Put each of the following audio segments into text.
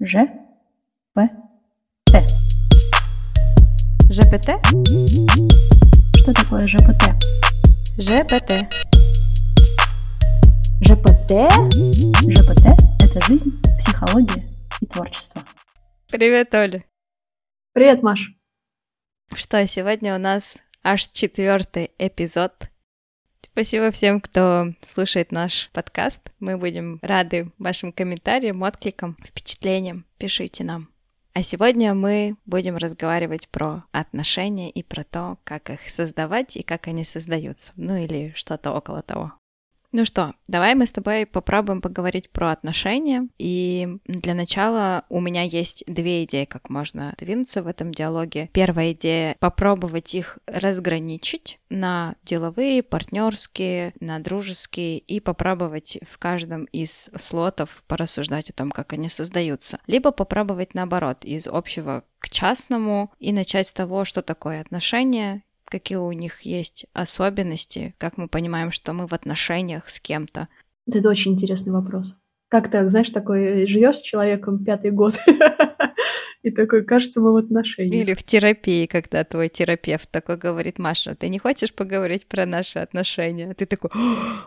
Ж. П. Т. ЖПТ? Что такое ЖПТ? ЖПТ. ЖПТ? ЖПТ – это жизнь, психология и творчество. Привет, Оля. Привет, Маш. Что, сегодня у нас аж четвертый эпизод. Спасибо всем, кто слушает наш подкаст. Мы будем рады вашим комментариям, откликам, впечатлениям. Пишите нам. А сегодня мы будем разговаривать про отношения и про то, как их создавать и как они создаются. Ну или что-то около того. Ну что, давай мы с тобой попробуем поговорить про отношения. И для начала у меня есть две идеи, как можно двинуться в этом диалоге. Первая идея — попробовать их разграничить на деловые, партнерские, на дружеские и попробовать в каждом из слотов порассуждать о том, как они создаются. Либо попробовать наоборот, из общего к частному и начать с того, что такое отношения, какие у них есть особенности, как мы понимаем, что мы в отношениях с кем-то. Это очень интересный вопрос. Как так, знаешь, такой живешь с человеком пятый год, и такой, кажется, мы в отношениях. Или в терапии, когда твой терапевт такой говорит, Маша, ты не хочешь поговорить про наши отношения? А ты такой,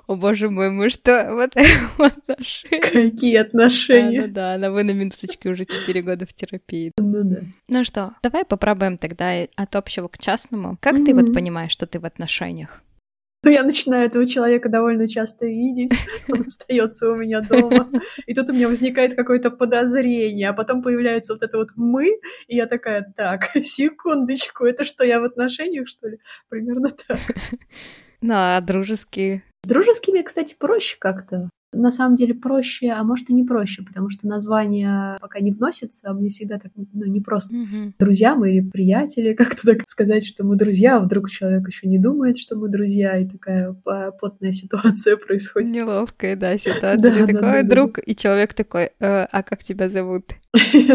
о боже мой, мы что, вот в отношениях? Какие отношения? А, ну да, она вы на минуточке уже 4 года в терапии. Ну да. Ну что, давай попробуем тогда от общего к частному. Как ты вот понимаешь, что ты в отношениях? Ну, я начинаю этого человека довольно часто видеть, он остается у меня дома, и тут у меня возникает какое-то подозрение, а потом появляется вот это вот «мы», и я такая, так, секундочку, это что, я в отношениях, что ли? Примерно так. Ну, а дружеские? С дружескими, кстати, проще как-то на самом деле проще, а может и не проще, потому что название пока не вносится, а мне всегда так, ну, не просто Мгм. друзья мы или приятели, как-то так сказать, что мы друзья, а вдруг человек еще не думает, что мы друзья, и такая по- потная ситуация происходит. Неловкая, да, ситуация. Да, Ты да, такой да, да, друг, и человек такой, «Э, а как тебя зовут?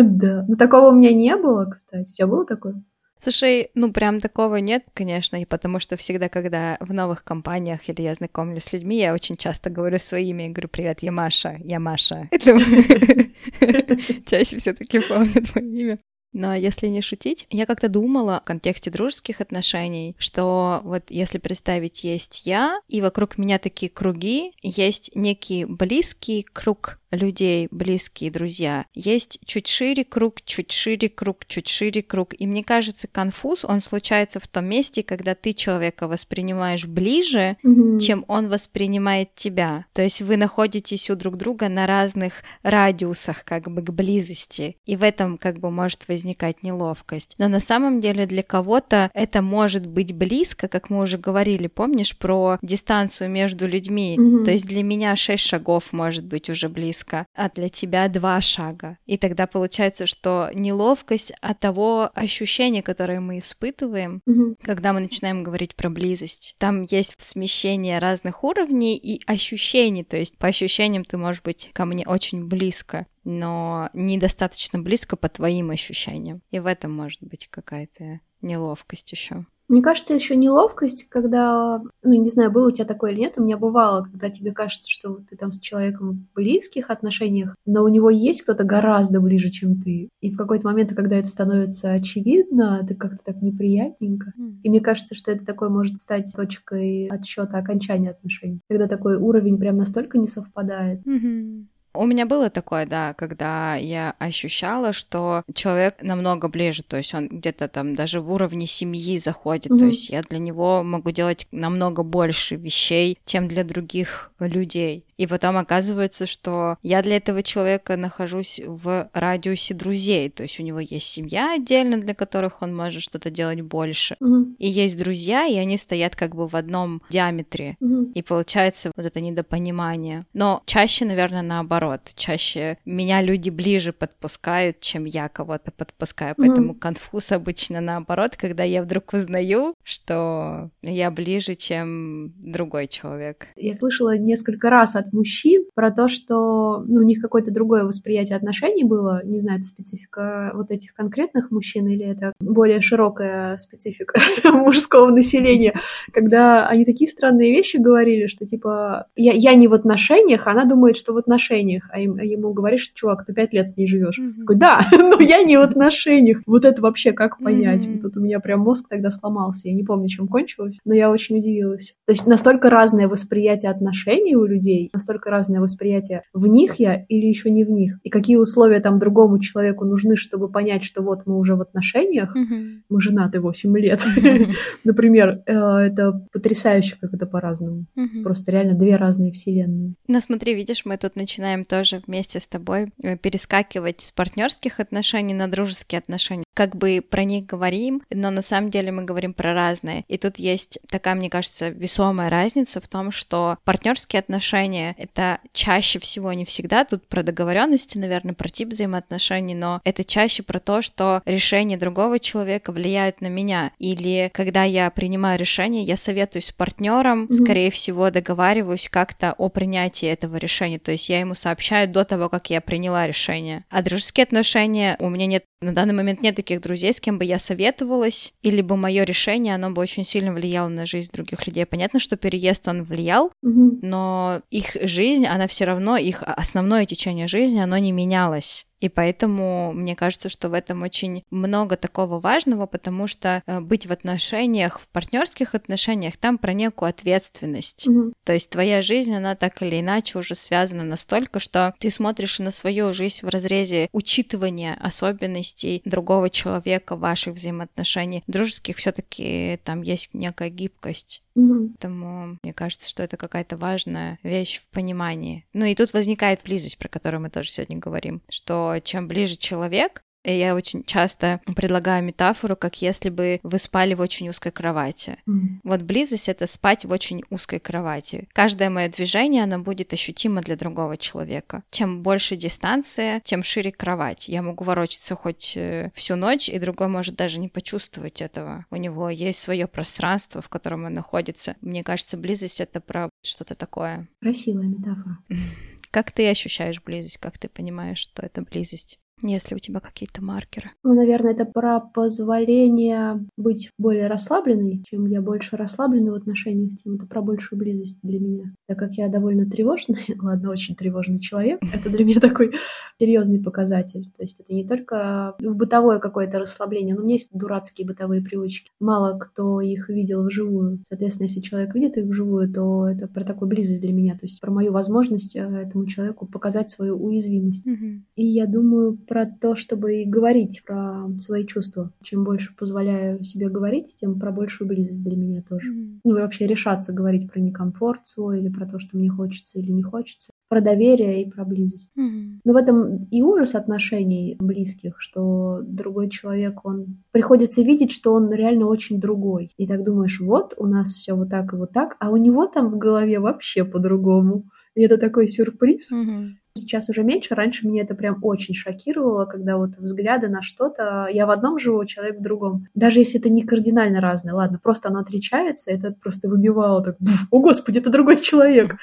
Да. Но такого у меня не было, кстати. У тебя было такое? Слушай, ну прям такого нет, конечно, и потому что всегда, когда в новых компаниях или я знакомлюсь с людьми, я очень часто говорю своими, я говорю, привет, я Маша, я Маша. Чаще все таки помнят мое имя. Но если не шутить, я как-то думала в контексте дружеских отношений, что вот если представить, есть я, и вокруг меня такие круги, есть некий близкий круг людей, близкие друзья. Есть чуть шире круг, чуть шире круг, чуть шире круг. И мне кажется, конфуз, он случается в том месте, когда ты человека воспринимаешь ближе, чем он воспринимает тебя. То есть вы находитесь у друг друга на разных радиусах как бы к близости. И в этом как бы может возникать неловкость. Но на самом деле для кого-то это может быть близко, как мы уже говорили, помнишь, про дистанцию между людьми. Мгм. То есть для меня 6 шагов может быть уже близко, а для тебя 2 шага. И тогда получается, что неловкость от того ощущения, которое мы испытываем, Мгм. когда мы начинаем говорить про близость. Там есть смещение разных уровней и ощущений. То есть по ощущениям ты можешь быть ко мне очень близко, но недостаточно близко по твоим ощущениям. И в этом может быть какая-то неловкость еще. Мне кажется, еще неловкость, когда, ну, не знаю, было у тебя такое или нет, у меня бывало, когда тебе кажется, что ты там с человеком в близких отношениях, но у него есть кто-то гораздо ближе, чем ты. И в какой-то момент, когда это становится очевидно, ты как-то так неприятненько. И мне кажется, что это такое может стать точкой отсчета окончания отношений. Когда такой уровень прям настолько не совпадает. Мгм. У меня было такое, да, когда я ощущала, что человек намного ближе, то есть он где-то там даже в уровне семьи заходит, то Мгм. есть я для него могу делать намного больше вещей, чем для других людей. И потом оказывается, что я для этого человека нахожусь в радиусе друзей, то есть у него есть семья отдельно, для которых он может что-то делать больше. Мгм. И есть друзья, и они стоят как бы в одном диаметре. Мгм. И получается вот это недопонимание. Но чаще, наверное, наоборот. Чаще меня люди ближе подпускают, чем я кого-то подпускаю. Поэтому конфуз обычно наоборот, когда я вдруг узнаю, что я ближе, чем другой человек. Я слышала несколько раз от от мужчин про то, что ну, у них какое-то другое восприятие отношений было. Не знаю, это специфика вот этих конкретных мужчин или это более широкая специфика мужского населения, когда они такие странные вещи говорили, что типа я, я не в отношениях, она думает, что в отношениях, а, им, а ему говоришь, чувак, ты пять лет с ней живешь. Mm-hmm. Такой, да, но я не в отношениях. Вот это вообще как понять? Mm-hmm. Вот тут у меня прям мозг тогда сломался. Я не помню, чем кончилось, но я очень удивилась. То есть настолько разное восприятие отношений у людей, настолько разное восприятие в них я или еще не в них. И какие условия там другому человеку нужны, чтобы понять, что вот мы уже в отношениях, mm-hmm. мы женаты 8 лет. Например, э, это потрясающе, как это по-разному. Просто реально две разные вселенные. Ну смотри, видишь, мы тут начинаем тоже вместе с тобой э, перескакивать с партнерских отношений на дружеские отношения. Как бы про них говорим, но на самом деле мы говорим про разные. И тут есть такая, мне кажется, весомая разница в том, что партнерские отношения — это чаще всего, не всегда, тут про договоренности, наверное, про тип взаимоотношений, но это чаще про то, что решение другого человека влияет на меня. Или когда я принимаю решение, я советуюсь с партнером, mm-hmm. скорее всего, договариваюсь как-то о принятии этого решения. То есть я ему сообщаю до того, как я приняла решение. А дружеские отношения у меня нет на данный момент нет таких друзей, с кем бы я советовалась, или бы мое решение, оно бы очень сильно влияло на жизнь других людей. Понятно, что переезд он влиял, mm-hmm. но их жизнь, она все равно, их основное течение жизни, оно не менялось. И поэтому мне кажется, что в этом очень много такого важного, потому что э, быть в отношениях, в партнерских отношениях, там про некую ответственность. Mm-hmm. То есть твоя жизнь, она так или иначе уже связана настолько, что ты смотришь на свою жизнь в разрезе учитывания особенностей другого человека, ваших взаимоотношений. Дружеских все-таки там есть некая гибкость. Mm-hmm. Поэтому мне кажется, что это какая-то важная вещь в понимании. Ну и тут возникает близость, про которую мы тоже сегодня говорим, что чем ближе человек, и я очень часто предлагаю метафору, как если бы вы спали в очень узкой кровати. Mm. Вот близость — это спать в очень узкой кровати. Каждое мое движение, оно будет ощутимо для другого человека. Чем больше дистанция, тем шире кровать. Я могу ворочаться хоть э, всю ночь, и другой может даже не почувствовать этого. У него есть свое пространство, в котором он находится. Мне кажется, близость — это про что-то такое. Красивая метафора. Как ты ощущаешь близость? Как ты понимаешь, что это близость? Если у тебя какие-то маркеры? Ну, наверное, это про позволение быть более расслабленной. Чем я больше расслаблена в отношениях, тем это про большую близость для меня. Так как я довольно тревожный, ладно, очень тревожный человек, это для меня такой серьезный показатель. То есть это не только бытовое какое-то расслабление, но у меня есть дурацкие бытовые привычки. Мало кто их видел вживую. Соответственно, если человек видит их вживую, то это про такую близость для меня. То есть про мою возможность э, этому человеку показать свою уязвимость. Mm-hmm. И я думаю, про то, чтобы и говорить про свои чувства. Чем больше позволяю себе говорить, тем про большую близость для меня тоже. Mm-hmm. Ну и вообще решаться говорить про некомфорт свой или про то, что мне хочется или не хочется. Про доверие и про близость. Mm-hmm. Но в этом и ужас отношений близких, что другой человек, он приходится видеть, что он реально очень другой. И так думаешь, вот у нас все вот так и вот так, а у него там в голове вообще по-другому. И это такой сюрприз. Mm-hmm. Сейчас уже меньше. Раньше меня это прям очень шокировало, когда вот взгляды на что-то... Я в одном живу, человек в другом. Даже если это не кардинально разное. Ладно, просто оно отличается, это просто выбивало так... О, Господи, это другой человек!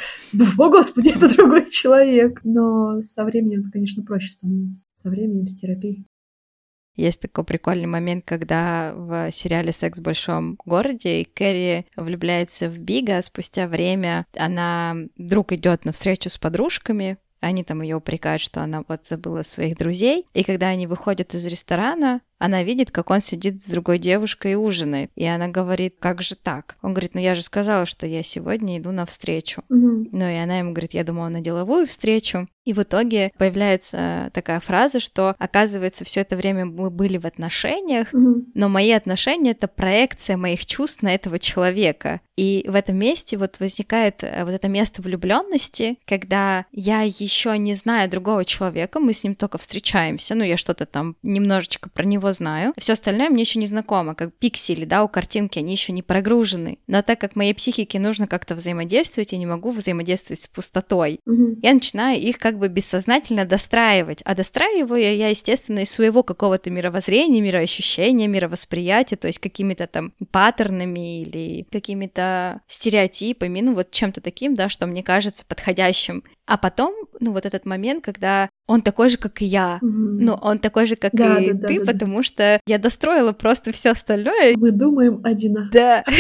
О, Господи, это другой человек! Но со временем это, конечно, проще становится. Со временем, с терапией. Есть такой прикольный момент, когда в сериале «Секс в большом городе» Кэрри влюбляется в Бига, спустя время она вдруг идет на встречу с подружками, они там ее упрекают, что она вот забыла своих друзей. И когда они выходят из ресторана, она видит, как он сидит с другой девушкой и ужинает. И она говорит, как же так? Он говорит, ну я же сказала, что я сегодня иду на встречу. Mm-hmm. Ну и она ему говорит, я думала на деловую встречу. И в итоге появляется такая фраза, что оказывается все это время мы были в отношениях, mm-hmm. но мои отношения это проекция моих чувств на этого человека. И в этом месте вот возникает э, вот это место влюбленности, когда я еще не знаю другого человека, мы с ним только встречаемся, ну я что-то там немножечко про него знаю, все остальное мне еще не знакомо, как пиксели, да, у картинки, они еще не прогружены. Но так как моей психике нужно как-то взаимодействовать, я не могу взаимодействовать с пустотой. Мгм. Я начинаю их как бы бессознательно достраивать. А достраиваю я, естественно, из своего какого-то мировоззрения, мироощущения, мировосприятия, то есть какими-то там паттернами или какими-то стереотипами, ну вот чем-то таким, да, что мне кажется подходящим. А потом, ну вот этот момент, когда он такой же, как и я, Мгм. ну он такой же, как Да, и да, да, ты, да, да. потому что я достроила просто все остальное. Мы думаем одинаково. Да.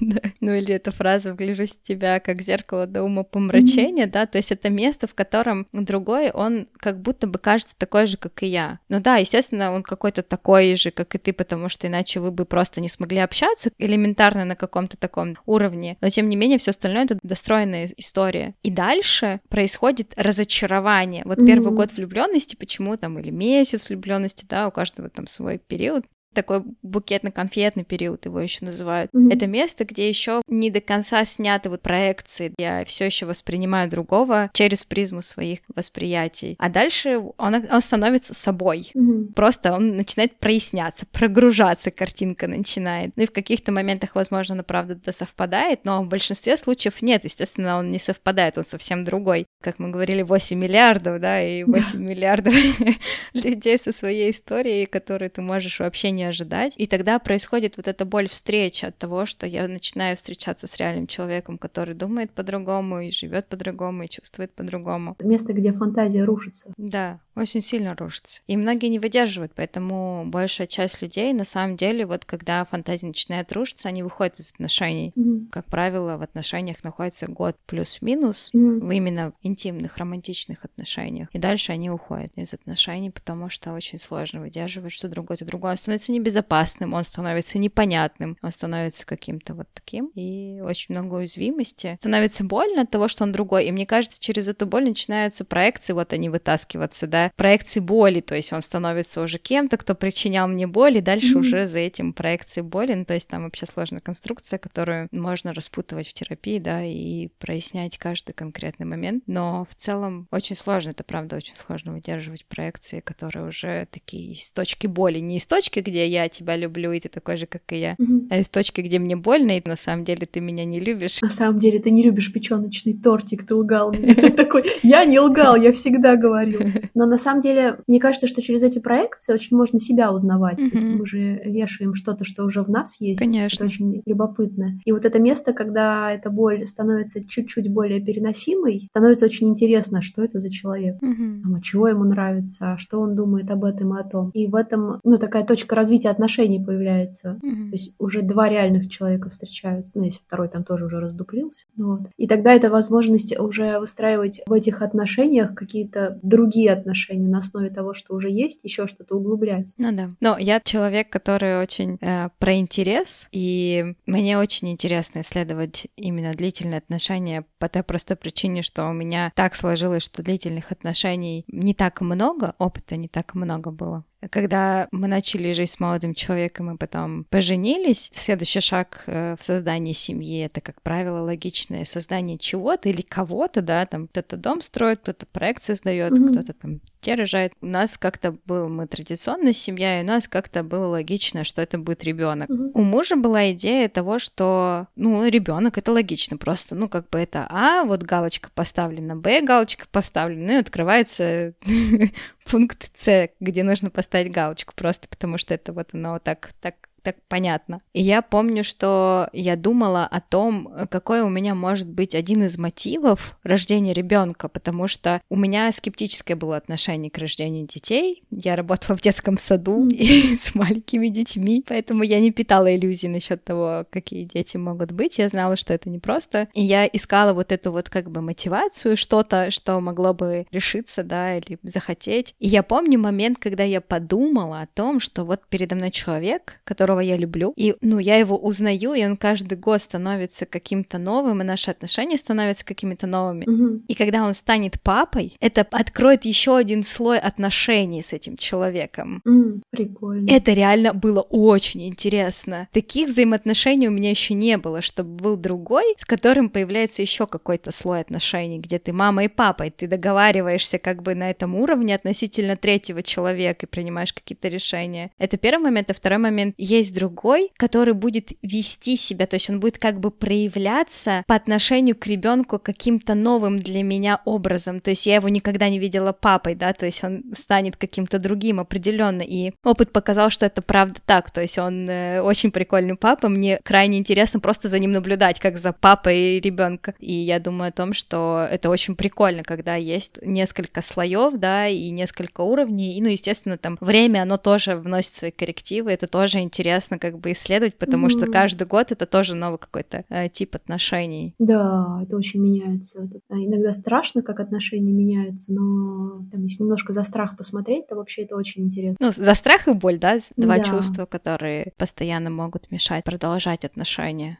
Да. Ну или эта фраза «вгляжусь в тебя, как зеркало до ума помрачения», да, то есть это место, в котором другой, он как будто бы кажется такой же, как и я. Ну да, естественно, он какой-то такой же, как и ты, потому что иначе вы бы просто не смогли общаться элементарно на каком-то таком уровне. Но тем не менее, все остальное это достроенная история. И дальше происходит разочарование. Вот первый Мгм. год влюбленности, почему там, или месяц влюбленности, да, у каждого там свой период такой букетно-конфетный период его еще называют. Мгм. Это место, где еще не до конца сняты вот проекции. Я все еще воспринимаю другого через призму своих восприятий. А дальше он, он становится собой. Мгм. Просто он начинает проясняться, прогружаться, картинка начинает. Ну и в каких-то моментах, возможно, она правда это совпадает, но в большинстве случаев нет. Естественно, он не совпадает, он совсем другой. Как мы говорили, 8 миллиардов, да, и 8 миллиардов людей со своей историей, которые ты можешь вообще не ожидать. И тогда происходит вот эта боль встречи от того, что я начинаю встречаться с реальным человеком, который думает по-другому и живет по-другому и чувствует по-другому. Место, где фантазия рушится. Да, очень сильно рушится. И многие не выдерживают, поэтому большая часть людей, на самом деле, вот когда фантазия начинает рушиться, они выходят из отношений. Мгм. Как правило, в отношениях находится год плюс-минус, в именно интимных, романтичных отношениях. И дальше они уходят из отношений, потому что очень сложно выдерживать, что другой-то другой. Он становится небезопасным, он становится непонятным, он становится каким-то вот таким. И очень много уязвимости. Становится больно от того, что он другой. И мне кажется, через эту боль начинаются проекции, вот они вытаскиваться, да, проекции боли, то есть он становится уже кем-то, кто причинял мне боль, и дальше Мгм. уже за этим проекции боли, ну, то есть там вообще сложная конструкция, которую можно распутывать в терапии, да, и прояснять каждый конкретный момент, но в целом очень сложно, это правда очень сложно выдерживать проекции, которые уже такие из точки боли, не из точки, где я тебя люблю, и ты такой же, как и я, Мгм. а из точки, где мне больно, и на самом деле ты меня не любишь. На самом деле ты не любишь печеночный тортик, ты лгал мне. Такой, я не лгал, я всегда говорил. Но на самом деле, мне кажется, что через эти проекции очень можно себя узнавать. То есть мы же вешаем что-то, что уже в нас есть. Конечно. Это очень любопытно. И вот это место, когда эта боль становится чуть-чуть более переносимой, становится очень интересно, что это за человек. А чего ему нравится, а что он думает об этом и о том. И в этом, ну, такая точка развития отношений появляется. Мгм. То есть уже два реальных человека встречаются, ну, если второй там тоже уже раздуплился. Вот. И тогда это возможность уже выстраивать в этих отношениях какие-то другие отношения на основе того, что уже есть, еще что-то углублять. Ну да. Но я человек, который очень э, про интерес, и мне очень интересно исследовать именно длительные отношения по той простой причине, что у меня так сложилось, что длительных отношений не так много, опыта не так много было. Когда мы начали жить с молодым человеком и потом поженились, следующий шаг э, в создании семьи это, как правило, логичное создание чего-то или кого-то, да, там кто-то дом строит, кто-то проект создает, Мгм. кто-то там детей рожает. У нас как-то был мы традиционная семья, и у нас как-то было логично, что это будет ребенок. Мгм. У мужа была идея того, что, ну, ребенок это логично просто, ну, как бы это А, вот галочка поставлена, Б, галочка поставлена, и открывается пункт С, где нужно поставить галочку, просто потому что это вот оно так, так так понятно. И я помню, что я думала о том, какой у меня может быть один из мотивов рождения ребенка, потому что у меня скептическое было отношение к рождению детей. Я работала в детском саду и с маленькими детьми, поэтому я не питала иллюзий насчет того, какие дети могут быть. Я знала, что это непросто. И я искала вот эту вот как бы мотивацию, что-то, что могло бы решиться, да, или захотеть. И я помню момент, когда я подумала о том, что вот передо мной человек, который которого я люблю, и, ну, я его узнаю, и он каждый год становится каким-то новым, и наши отношения становятся какими-то новыми. Мгм. И когда он станет папой, это откроет еще один слой отношений с этим человеком. М, Прикольно. Это реально было очень интересно. Таких взаимоотношений у меня еще не было, чтобы был другой, с которым появляется еще какой-то слой отношений, где ты мама и папа, и ты договариваешься как бы на этом уровне относительно третьего человека и принимаешь какие-то решения. Это первый момент, а второй момент есть другой, который будет вести себя, то есть он будет как бы проявляться по отношению к ребенку каким-то новым для меня образом. То есть я его никогда не видела папой, да, то есть он станет каким-то другим определенно. И опыт показал, что это правда так. То есть он э, очень прикольный папа. Мне крайне интересно просто за ним наблюдать, как за папой ребенка. И я думаю о том, что это очень прикольно, когда есть несколько слоев, да, и несколько уровней. И, ну, естественно, там время, оно тоже вносит свои коррективы. Это тоже интересно как бы исследовать, потому что Мгм. каждый год это тоже новый какой-то э, тип отношений. Да, это очень меняется. Это, Иногда страшно, как отношения меняются, но там, если немножко за страх посмотреть, то вообще это очень интересно. Ну, за страх и боль, да, два Да. чувства, которые постоянно могут мешать продолжать отношения.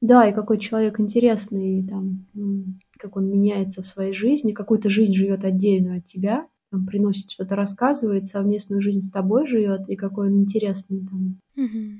Да, и какой человек интересный, там, как он меняется в своей жизни, какую-то жизнь живет отдельную от тебя, там, приносит что-то, рассказывает, совместную жизнь с тобой живет, и какой он интересный, там,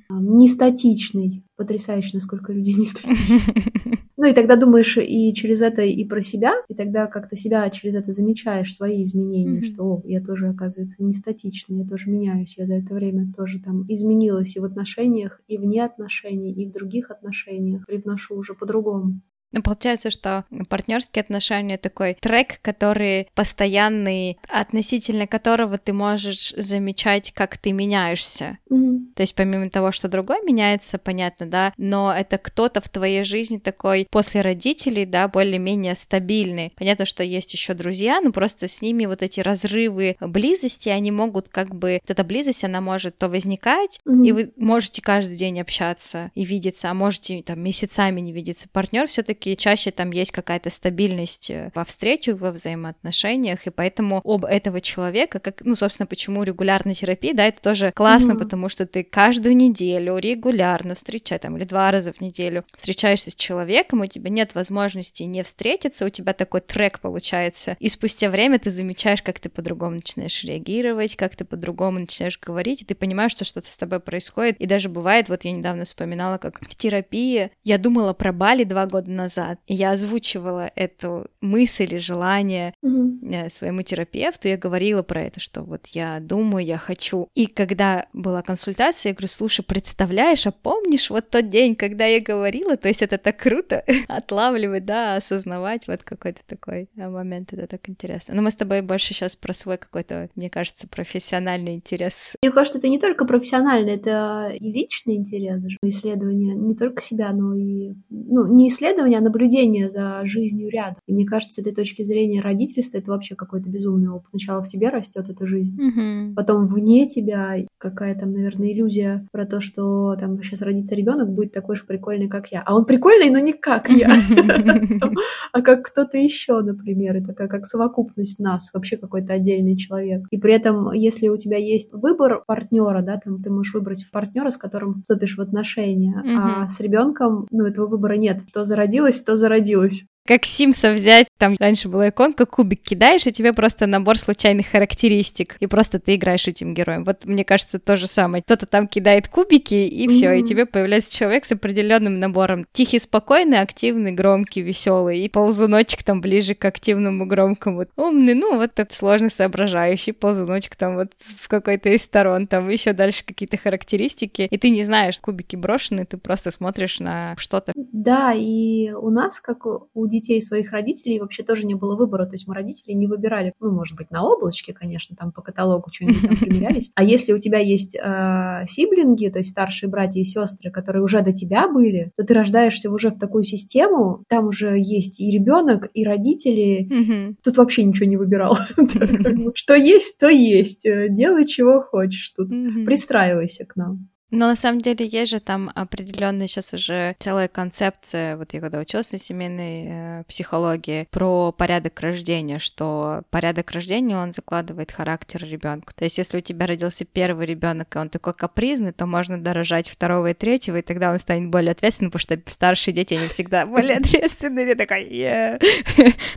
а, не статичный. Потрясающе, насколько люди не статичны. Ну и тогда думаешь и через это и про себя, и тогда как-то себя через это замечаешь, свои изменения, Мгм. что «О, я тоже, оказывается, не статичный, я тоже меняюсь, я за это время тоже там изменилась и в отношениях, и вне отношений, и в других отношениях, привношу уже по-другому. Ну, получается, что партнерские отношения такой трек, который постоянный, относительно которого ты можешь замечать, как ты меняешься. Мгм. То есть помимо того, что другой меняется, понятно, да, но это кто-то в твоей жизни такой после родителей, да, более-менее стабильный. Понятно, что есть еще друзья, но просто с ними вот эти разрывы близости, они могут как бы, вот эта близость, она может то возникать, Мгм. и вы можете каждый день общаться и видеться, а можете там месяцами не видеться. Партнер все-таки чаще там есть какая-то стабильность э, во встречах, во взаимоотношениях, и поэтому об этого человека, как, ну, собственно, почему регулярная терапия, да, это тоже классно, Мгм. потому что ты каждую неделю регулярно встречаешь, там, или два раза в неделю встречаешься с человеком, у тебя нет возможности не встретиться, у тебя такой трек получается, и спустя время ты замечаешь, как ты по-другому начинаешь реагировать, как ты по-другому начинаешь говорить, и ты понимаешь, что что-то с тобой происходит, и даже бывает, вот я недавно вспоминала, как в терапии я думала про Бали два года назад, и я озвучивала эту мысль и желание э, своему терапевту, я говорила про это, что вот я думаю, я хочу. И когда была консультация, я говорю, слушай, представляешь, а помнишь вот тот день, когда я говорила, то есть это так круто отлавливать, да, осознавать вот какой-то такой э, момент, это так интересно. Но мы с тобой больше сейчас про свой какой-то, мне кажется, профессиональный интерес. Мне кажется, это не только профессиональный, это и личный интерес. Исследование не только себя, но и... Ну, не исследование, а наблюдение за жизнью рядом. И мне кажется, с этой точки зрения родительства это вообще какой-то безумный опыт. Сначала в тебе растет эта жизнь, Мгм. потом вне тебя какая там, наверное, иллюзия про то, что там сейчас родится ребенок, будет такой же прикольный, как я. А он прикольный, но не как я, а как кто-то еще, например. Это как, совокупность нас, вообще какой-то отдельный человек. И при этом, если у тебя есть выбор партнера, да, там ты можешь выбрать партнера, с которым вступишь в отношения, а с ребенком, ну, этого выбора нет. То зародилось, то зародилось. Как Симса взять, там раньше была иконка, кубик кидаешь, и тебе просто набор случайных характеристик, и просто ты играешь этим героем. Вот мне кажется, то же самое. Кто-то там кидает кубики, и все, и Мгм. тебе появляется человек с определенным набором. Тихий, спокойный, активный, громкий, веселый, и ползуночек там ближе к активному, громкому. Умный, ну вот так сложно соображающий, ползуночек там вот в какой-то из сторон, там еще дальше какие-то характеристики, и ты не знаешь, кубики брошены, ты просто смотришь на что-то. Да, и у нас, как у детей своих родителей, вообще тоже не было выбора. То есть мы родители не выбирали, ну, может быть, на облачке, конечно, там по каталогу что-нибудь там примерялись. А если у тебя есть э, сиблинги, то есть старшие братья и сестры, которые уже до тебя были, то ты рождаешься уже в такую систему, там уже есть и ребенок, и родители. Мгм. Тут вообще ничего не выбирал. Что есть, то есть. Э, Делай, чего хочешь тут. Пристраивайся к нам. Но на самом деле есть же там определенная сейчас уже целая концепция, вот я когда училась на семейной э, психологии, про порядок рождения, что порядок рождения, он закладывает характер ребенку. То есть если у тебя родился первый ребенок, и он такой капризный, то можно дорожать второго и третьего, и тогда он станет более ответственным, потому что старшие дети, они всегда более ответственные. Ты такой, yeah.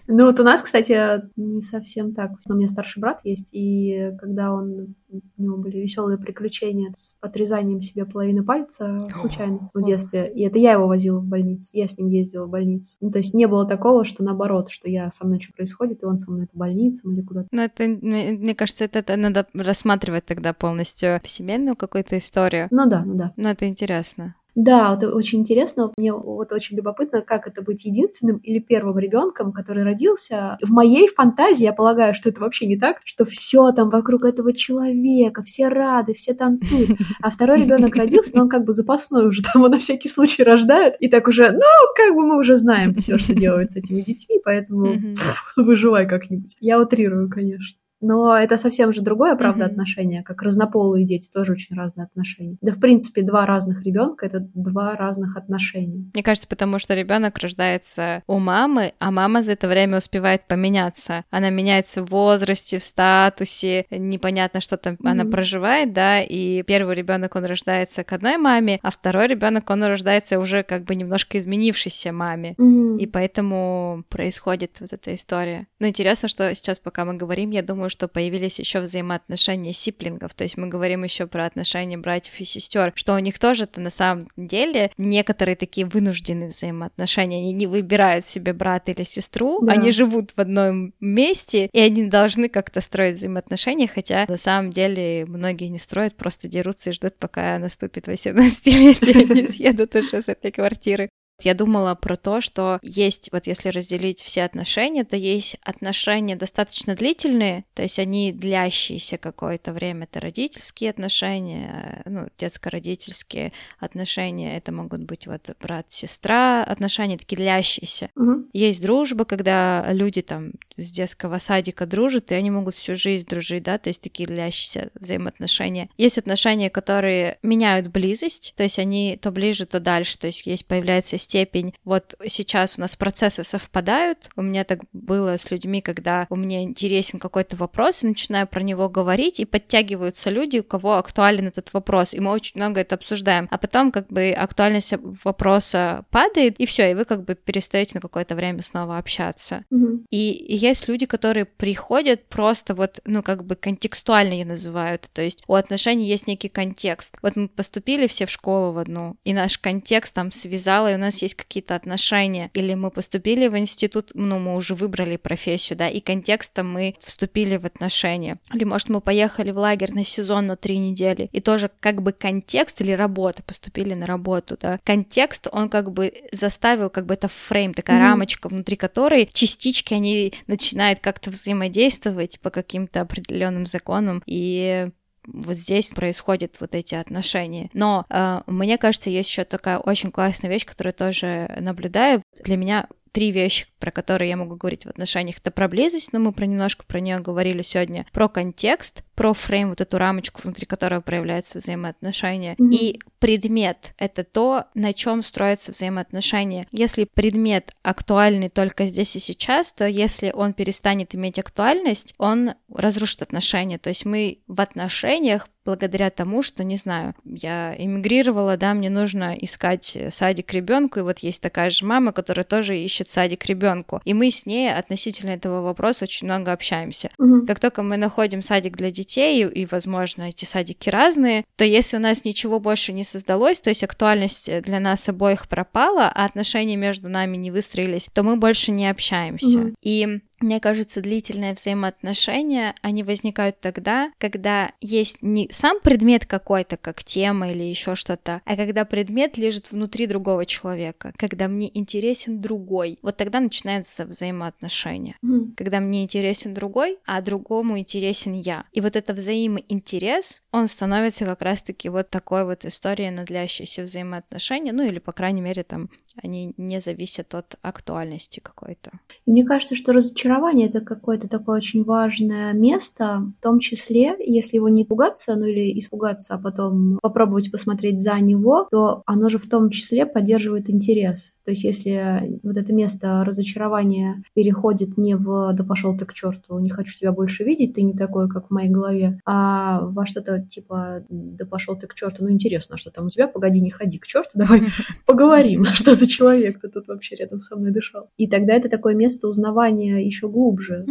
Ну вот у нас, кстати, не совсем так. У меня старший брат есть, и когда он у него были веселые приключения с отрезанием себе половины пальца случайно в детстве. И это я его возила в больницу. Я с ним ездила в больницу. Ну, то есть не было такого, что наоборот, что я со мной что происходит, и он со мной в больницу или куда-то. Ну, это, мне кажется, это, это надо рассматривать тогда полностью семейную какую-то историю. Ну да, ну да. Ну, это интересно. Да, это очень интересно. Мне вот очень любопытно, как это быть единственным или первым ребенком, который родился. В моей фантазии я полагаю, что это вообще не так, что все там вокруг этого человека, все рады, все танцуют. А второй ребенок родился, но он как бы запасной уже там, его на всякий случай рождают. И так уже, ну, как бы мы уже знаем все, что делают с этими детьми, поэтому выживай как-нибудь. Я утрирую, конечно. Но это совсем же другое, правда, mm-hmm. отношение, как разнополые дети, тоже очень разные отношения. Да, в принципе, два разных ребенка это два разных отношения. Мне кажется, потому что ребенок рождается у мамы, а мама за это время успевает поменяться. Она меняется в возрасте, в статусе, непонятно, что там mm-hmm. она проживает, да, и первый ребенок он рождается к одной маме, а второй ребенок он рождается уже как бы немножко изменившейся маме. Mm-hmm. И поэтому происходит вот эта история. Но интересно, что сейчас, пока мы говорим, я думаю, что появились еще взаимоотношения сиплингов, то есть мы говорим еще про отношения братьев и сестер, что у них тоже-то на самом деле некоторые такие вынужденные взаимоотношения, они не выбирают себе брата или сестру, да. они живут в одном месте, и они должны как-то строить взаимоотношения, хотя на самом деле многие не строят, просто дерутся и ждут, пока наступит 18-летие, и не съедут уже с этой квартиры. Я думала про то, что есть, вот если разделить все отношения, то есть отношения достаточно длительные, то есть они длящиеся какое-то время. Это родительские отношения, ну, детско-родительские отношения, это могут быть вот брат-сестра, отношения такие длящиеся. Угу. Есть дружба, когда люди там с детского садика дружат, и они могут всю жизнь дружить, да, то есть такие длящиеся взаимоотношения. Есть отношения, которые меняют близость, то есть они то ближе, то дальше, то есть есть появляется степень, вот сейчас у нас процессы совпадают, у меня так было с людьми, когда у меня интересен какой-то вопрос, и начинаю про него говорить, и подтягиваются люди, у кого актуален этот вопрос, и мы очень много это обсуждаем, а потом как бы актуальность вопроса падает, и все, и вы как бы перестаете на какое-то время снова общаться. Mm-hmm. И, и есть люди, которые приходят просто вот, ну как бы контекстуально я называю это, то есть у отношений есть некий контекст. Вот мы поступили все в школу в одну, и наш контекст там связал, и у нас есть какие-то отношения, или мы поступили в институт, ну, мы уже выбрали профессию, да, и контекстом мы вступили в отношения. Или, может, мы поехали в лагерь на сезон на три недели, и тоже как бы контекст или работа, поступили на работу, да, контекст, он как бы заставил, как бы это фрейм, такая mm-hmm. рамочка, внутри которой частички, они начинают как-то взаимодействовать по каким-то определенным законам, и вот здесь происходят вот эти отношения. Но э, мне кажется, есть еще такая очень классная вещь, которую тоже наблюдаю. Для меня три вещи, про которые я могу говорить в отношениях. Это про близость, но мы про немножко про нее говорили сегодня, про контекст, про фрейм, вот эту рамочку, внутри которой проявляются взаимоотношения. Mm-hmm. И предмет — это то, на чем строятся взаимоотношения. Если предмет актуальный только здесь и сейчас, то если он перестанет иметь актуальность, он разрушит отношения. То есть мы в отношениях благодаря тому, что, не знаю, я эмигрировала, да, мне нужно искать садик ребенку, и вот есть такая же мама, которая тоже ищет садик ребенку, и мы с ней относительно этого вопроса очень много общаемся. Угу. Как только мы находим садик для детей, и, возможно, эти садики разные, то если у нас ничего больше не создалось, то есть актуальность для нас обоих пропала, а отношения между нами не выстроились, то мы больше не общаемся. Угу. И мне кажется, длительные взаимоотношения, они возникают тогда, когда есть не сам предмет какой-то, как тема или еще что-то, а когда предмет лежит внутри другого человека, когда мне интересен другой. Вот тогда начинаются взаимоотношения. Mm. Когда мне интересен другой, а другому интересен я. И вот это взаимоинтерес, он становится как раз-таки вот такой вот историей на длящиеся взаимоотношения, ну или, по крайней мере, там они не зависят от актуальности какой-то. мне кажется, что разочарование это какое-то такое очень важное место, в том числе, если его не пугаться, ну или испугаться, а потом попробовать посмотреть за него, то оно же в том числе поддерживает интерес. То есть если вот это место разочарования переходит не в «да пошел ты к черту, не хочу тебя больше видеть, ты не такой, как в моей голове», а во что-то типа «да пошел ты к черту, ну интересно, что там у тебя, погоди, не ходи к черту, давай поговорим, что за человек-то тут вообще рядом со мной дышал». И тогда это такое место узнавания еще глубже,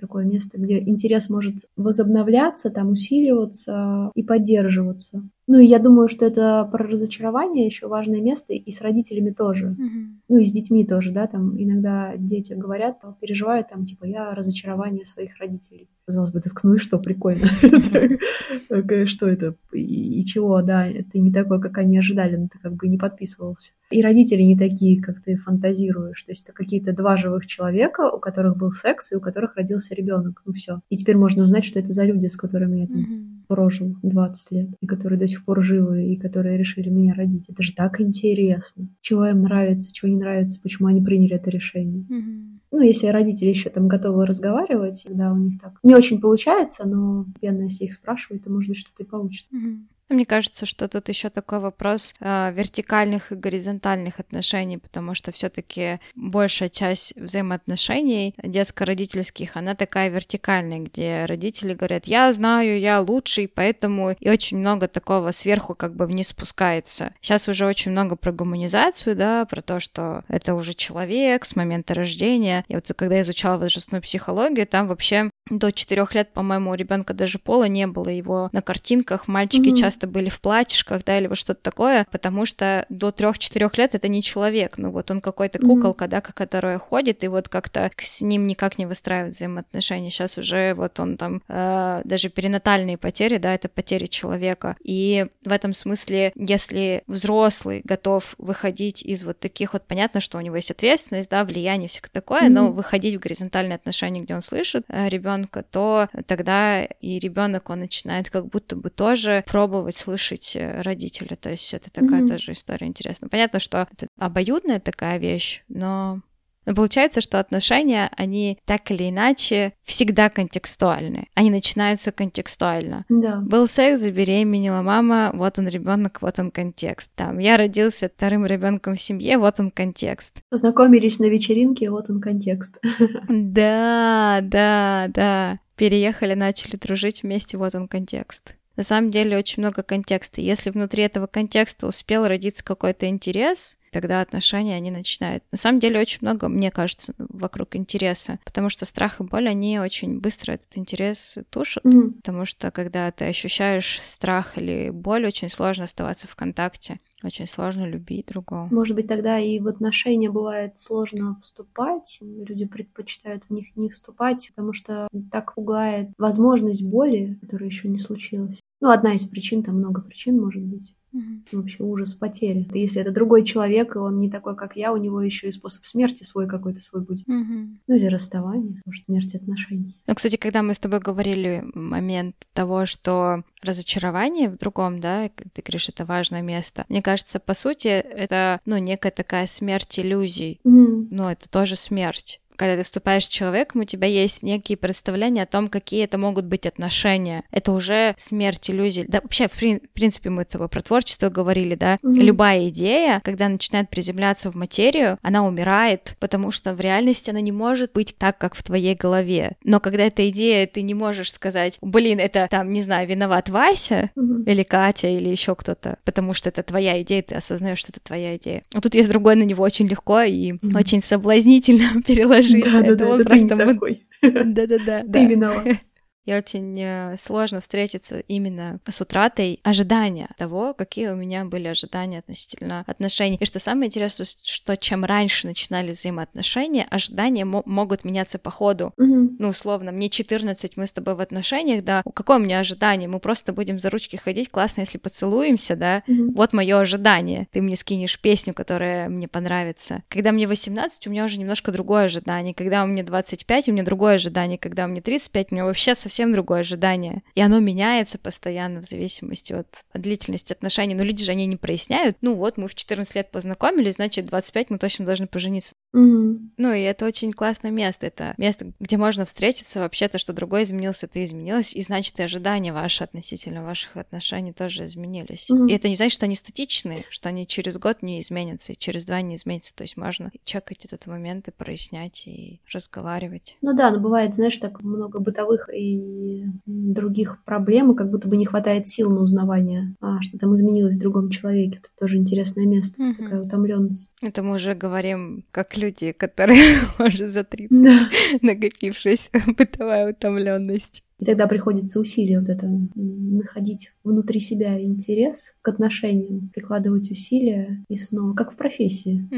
такое место, где интерес может возобновляться, там усиливаться и поддерживаться. Ну, и я думаю, что это про разочарование еще важное место, и с родителями тоже. Mm-hmm. Ну, и с детьми тоже, да, там иногда дети говорят, переживают там, типа, я разочарование своих родителей. Казалось бы, так, ну и что, прикольно. Что это? И чего, да, ты не такой, как они ожидали, но ты как бы не подписывался. И родители не такие, как ты фантазируешь. То есть это какие-то два живых человека, у которых был секс, и у которых родился ребенок. Ну все. И теперь можно узнать, что это за люди, с которыми я там прожил 20 лет, и которые до сих пор живы, и которые решили меня родить. Это же так интересно. Чего им нравится, чего не нравится, почему они приняли это решение. Mm-hmm. Ну, если родители еще там готовы разговаривать, когда у них так не очень получается, но постепенно, если их спрашивают, то, может быть, что-то и получится. Mm-hmm. Мне кажется, что тут еще такой вопрос э, вертикальных и горизонтальных отношений, потому что все-таки большая часть взаимоотношений детско-родительских, она такая вертикальная, где родители говорят, я знаю, я лучший, поэтому и очень много такого сверху как бы вниз спускается. Сейчас уже очень много про гуманизацию, да, про то, что это уже человек с момента рождения. И вот когда я изучала возрастную психологию, там вообще до четырех лет, по-моему, у ребенка даже пола не было. Его на картинках мальчики mm-hmm. часто были в платьишках, да, или вот что-то такое, потому что до трех-четырех лет это не человек. Ну вот он какой-то куколка, mm-hmm. да, которая ходит, и вот как-то с ним никак не выстраивать взаимоотношения. Сейчас уже вот он там э, даже перинатальные потери, да, это потери человека. И в этом смысле, если взрослый готов выходить из вот таких вот, понятно, что у него есть ответственность, да, влияние, всякое такое, mm-hmm. но выходить в горизонтальные отношения, где он слышит э, ребенка, то тогда и ребенок он начинает как будто бы тоже пробовать слышать э, родителя. То есть это такая mm-hmm. тоже история интересная. Понятно, что это обоюдная такая вещь, но но получается, что отношения, они так или иначе всегда контекстуальны. Они начинаются контекстуально. Да. Был секс, забеременела мама, вот он ребенок, вот он контекст. Там я родился вторым ребенком в семье, вот он контекст. Познакомились на вечеринке, вот он контекст. Да, да, да. Переехали, начали дружить вместе, вот он контекст. На самом деле очень много контекста. Если внутри этого контекста успел родиться какой-то интерес, тогда отношения, они начинают. На самом деле очень много, мне кажется, вокруг интереса, потому что страх и боль, они очень быстро этот интерес тушат, mm-hmm. потому что когда ты ощущаешь страх или боль, очень сложно оставаться в контакте, очень сложно любить другого. Может быть, тогда и в отношения бывает сложно вступать, люди предпочитают в них не вступать, потому что так пугает возможность боли, которая еще не случилась. Ну, одна из причин, там много причин может быть. Угу. Вообще ужас потери. Если это другой человек, и он не такой, как я, у него еще и способ смерти свой какой-то свой будет. Угу. Ну или расставание, может, смерть отношений. Ну, кстати, когда мы с тобой говорили момент того, что разочарование в другом, да, ты говоришь, это важное место. Мне кажется, по сути, это, ну, некая такая смерть иллюзий. Mm. Ну, это тоже смерть когда ты вступаешь с человеком, у тебя есть некие представления о том, какие это могут быть отношения. Это уже смерть иллюзий. Да, вообще, в, принципе, мы с тобой про творчество говорили, да. Mm-hmm. Любая идея, когда начинает приземляться в материю, она умирает, потому что в реальности она не может быть так, как в твоей голове. Но когда эта идея, ты не можешь сказать, блин, это там, не знаю, виноват Вася mm-hmm. или Катя или еще кто-то, потому что это твоя идея, ты осознаешь, что это твоя идея. А тут есть другой, на него очень легко и mm-hmm. очень соблазнительно переложить жизнь. Да, это да, он это просто... Ты такой. Да-да-да. Ты виноват. И очень э, сложно встретиться именно с утратой ожидания того, какие у меня были ожидания относительно отношений. И что самое интересное, что чем раньше начинали взаимоотношения, ожидания могут меняться по ходу. Угу. Ну, условно, мне 14, мы с тобой в отношениях, да, какое у меня ожидание? Мы просто будем за ручки ходить, классно, если поцелуемся, да, угу. вот мое ожидание. Ты мне скинешь песню, которая мне понравится. Когда мне 18, у меня уже немножко другое ожидание. Когда у меня 25, у меня другое ожидание. Когда у меня 35, у меня вообще совсем совсем другое ожидание. И оно меняется постоянно в зависимости от, от длительности отношений. Но люди же они не проясняют. Ну вот, мы в 14 лет познакомились, значит, 25 мы точно должны пожениться. Мгм. Ну, и это очень классное место. Это место, где можно встретиться вообще-то, что другой изменился, ты изменилась, и значит, и ожидания ваши относительно ваших отношений тоже изменились. Мгм. И это не значит, что они статичные, что они через год не изменятся, и через два не изменятся. То есть можно чекать этот момент и прояснять, и разговаривать. Ну да, но бывает, знаешь, так много бытовых и других проблем, и как будто бы не хватает сил на узнавание, а что там изменилось в другом человеке. Это тоже интересное место, Мгм. такая утомленность. Это мы уже говорим как люди, которые уже за 30 Да. накопившаяся бытовая утомленность. И тогда приходится усилие вот это находить внутри себя интерес к отношениям, прикладывать усилия и снова, как в профессии.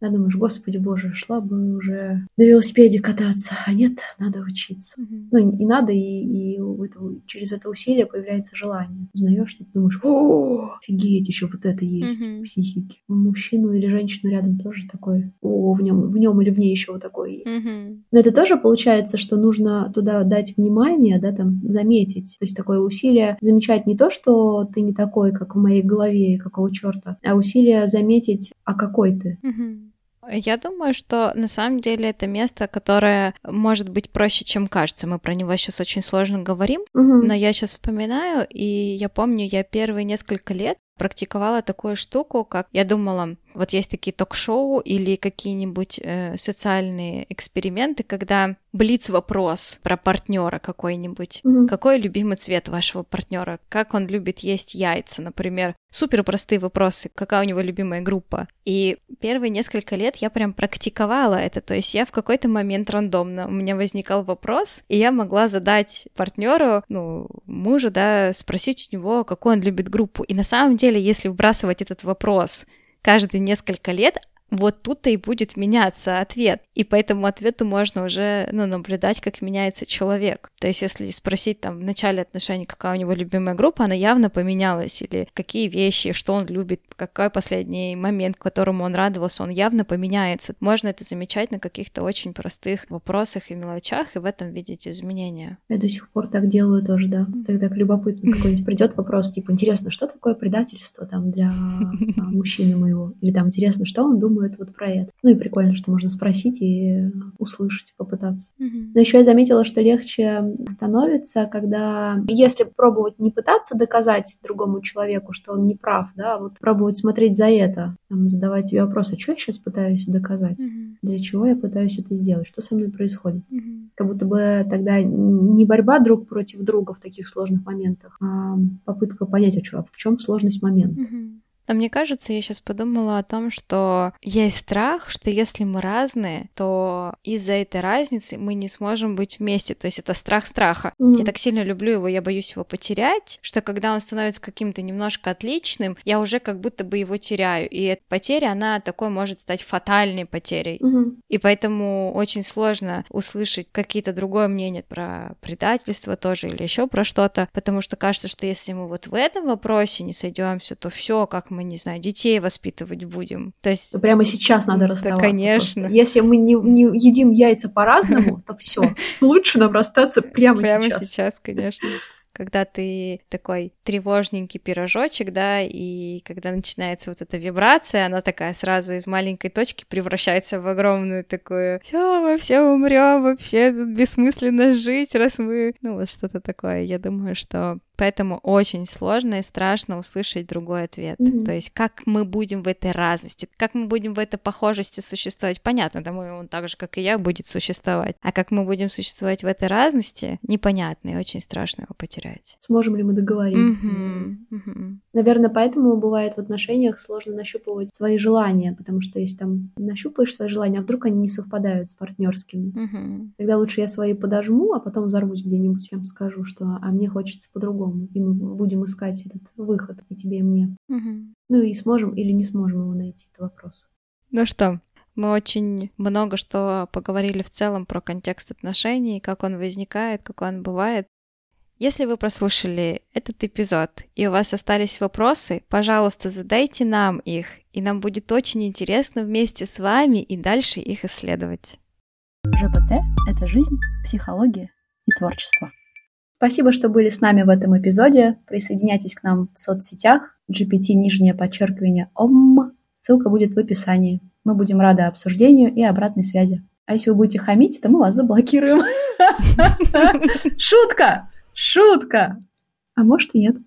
Да, думаешь, господи боже, шла бы уже на велосипеде кататься, а нет, надо учиться. Ну, и надо, и, и у этого- через это усилие появляется желание. Узнаешь, что ты думаешь, о, офигеть, еще вот это есть Мгм. в психике. Мужчину или женщину рядом тоже такое, о, в нем, в нем или в ней еще вот такое есть. Мгм. Но это тоже получается, что нужно туда дать внимание, да, там, заметить. То есть такое усилие замечать не то, что ты не такой, как в моей голове, какого черта, а усилие заметить, а какой ты. Я думаю, что на самом деле это место, которое может быть проще, чем кажется. Мы про него сейчас очень сложно говорим, Мгм. но я сейчас вспоминаю, и я помню, я первые несколько лет практиковала такую штуку, как я думала, вот есть такие ток-шоу или какие-нибудь э, социальные эксперименты, когда блиц вопрос про партнера какой-нибудь. Мгм. Какой любимый цвет вашего партнера? Как он любит есть яйца, например? Супер простые вопросы. Какая у него любимая группа? И первые несколько лет я прям практиковала это. То есть я в какой-то момент рандомно у меня возникал вопрос, и я могла задать партнеру, ну, мужу, да, спросить у него, какую он любит группу. И на самом деле, если вбрасывать этот вопрос каждые несколько лет, вот тут-то и будет меняться ответ. И по этому ответу можно уже ну, наблюдать, как меняется человек. То есть, если спросить там в начале отношений, какая у него любимая группа, она явно поменялась. Или какие вещи, что он любит, какой последний момент, к которому он радовался, он явно поменяется. Можно это замечать на каких-то очень простых вопросах и мелочах, и в этом видеть изменения. Я до сих пор так делаю тоже, да. Тогда так любопытно какой-нибудь придет вопрос, типа, интересно, что такое предательство там для а, мужчины моего? Или там интересно, что он думает вот про это? Ну и прикольно, что можно спросить и услышать, попытаться. Но еще я заметила, что легче становится, когда, если пробовать не пытаться доказать другому человеку, что он не прав, да, а вот пробовать смотреть за это, там, задавать себе вопрос, а что я сейчас пытаюсь доказать? Для чего я пытаюсь это сделать? Что со мной происходит? Как будто бы тогда не борьба друг против друга в таких сложных моментах, а попытка понять, а чё, а в чем сложность момента. А мне кажется, я сейчас подумала о том, что есть страх, что если мы разные, то из-за этой разницы мы не сможем быть вместе. То есть это страх страха. Мгм. Я так сильно люблю его, я боюсь его потерять, что когда он становится каким-то немножко отличным, я уже как будто бы его теряю. И эта потеря, она такой может стать фатальной потерей. Мгм. И поэтому очень сложно услышать какие-то другое мнение про предательство тоже или еще про что-то, потому что кажется, что если мы вот в этом вопросе не сойдемся, то все, как мы, не знаю, детей воспитывать будем. То есть прямо сейчас надо Да, расставаться. конечно. просто. Если мы не, не едим яйца по-разному, то все. Лучше нам расстаться прямо, прямо сейчас. сейчас, конечно. Когда ты такой тревожненький пирожочек, да, и когда начинается вот эта вибрация, она такая сразу из маленькой точки превращается в огромную такую все, мы все умрем, вообще тут бессмысленно жить, раз мы... Ну, вот что-то такое. Я думаю, что поэтому очень сложно и страшно услышать другой ответ. Мгм. То есть как мы будем в этой разности, как мы будем в этой похожести существовать. Понятно, да, мы, он так же, как и я, будет существовать. А как мы будем существовать в этой разности, непонятно и очень страшно его потерять. Сможем ли мы договориться? Мгм, мгм. Наверное, поэтому бывает в отношениях сложно нащупывать свои желания, потому что если там нащупаешь свои желания, а вдруг они не совпадают с партнерскими. Мгм. Тогда лучше я свои подожму, а потом взорвусь где-нибудь, чем скажу, что а мне хочется по-другому. И мы будем искать этот выход и тебе, и мне. Мгм. Ну и сможем или не сможем его найти, это вопрос. Ну что, мы очень много что поговорили в целом про контекст отношений, как он возникает, как он бывает. Если вы прослушали этот эпизод и у вас остались вопросы, пожалуйста, задайте нам их, и нам будет очень интересно вместе с вами и дальше их исследовать. ЖПТ – это жизнь, психология и творчество. Спасибо, что были с нами в этом эпизоде. Присоединяйтесь к нам в соцсетях. GPT нижнее подчеркивание ОМ. Ссылка будет в описании. Мы будем рады обсуждению и обратной связи. А если вы будете хамить, то мы вас заблокируем. Шутка! Шутка! А может и нет.